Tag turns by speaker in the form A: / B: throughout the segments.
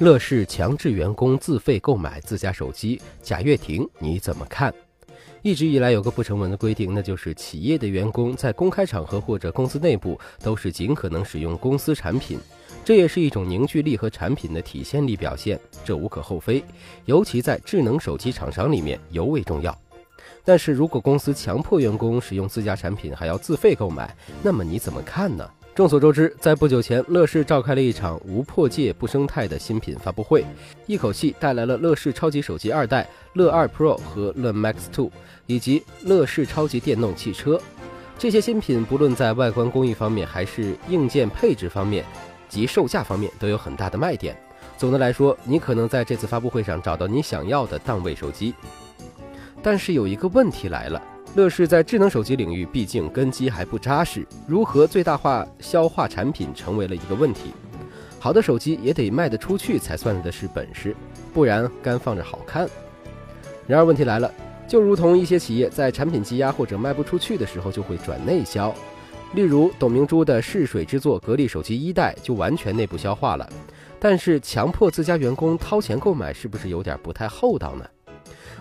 A: 乐视强制员工自费购买自家手机，贾跃亭你怎么看？一直以来有个不成文的规定，那就是企业的员工在公开场合或者公司内部都是尽可能使用公司产品，这也是一种凝聚力和产品的体现力表现，这无可厚非。尤其在智能手机厂商里面尤为重要。但是如果公司强迫员工使用自家产品还要自费购买，那么你怎么看呢？众所周知，在不久前，乐视召开了一场无破界不生态的新品发布会，一口气带来了乐视超级手机二代乐二 Pro 和乐 Max 2，以及乐视超级电动汽车。这些新品不论在外观工艺方面，还是硬件配置方面及售价方面，都有很大的卖点。总的来说，你可能在这次发布会上找到你想要的档位手机。但是有一个问题来了。乐视在智能手机领域毕竟根基还不扎实，如何最大化消化产品成为了一个问题。好的手机也得卖得出去才算的是本事，不然干放着好看。然而问题来了，就如同一些企业在产品积压或者卖不出去的时候就会转内销，例如董明珠的试水之作格力手机一代就完全内部消化了。但是强迫自家员工掏钱购买，是不是有点不太厚道呢？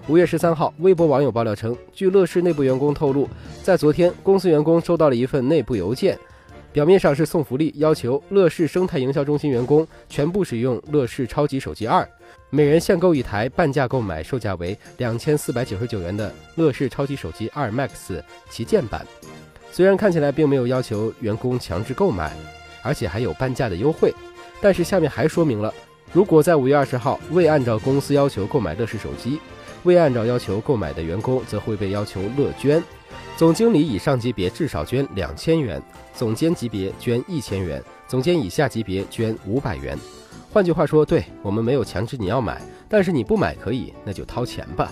A: 五月十三号，微博网友爆料称，据乐视内部员工透露，在昨天，公司员工收到了一份内部邮件，表面上是送福利，要求乐视生态营销中心员工全部使用乐视超级手机二，每人限购一台，半价购买，售价为两千四百九十九元的乐视超级手机二 Max 旗舰版。虽然看起来并没有要求员工强制购买，而且还有半价的优惠，但是下面还说明了，如果在五月二十号未按照公司要求购买乐视手机，未按照要求购买的员工则会被要求乐捐，总经理以上级别至少捐两千元，总监级别捐一千元，总监以下级别捐五百元。换句话说，对我们没有强制你要买，但是你不买可以，那就掏钱吧。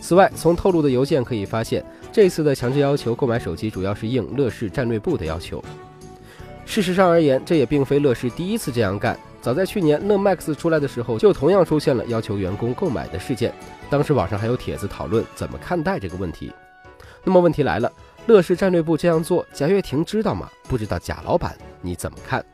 A: 此外，从透露的邮件可以发现，这次的强制要求购买手机主要是应乐视战略部的要求。事实上而言，这也并非乐视第一次这样干。早在去年乐 Max 出来的时候，就同样出现了要求员工购买的事件。当时网上还有帖子讨论怎么看待这个问题。那么问题来了，乐视战略部这样做，贾跃亭知道吗？不知道贾老板你怎么看？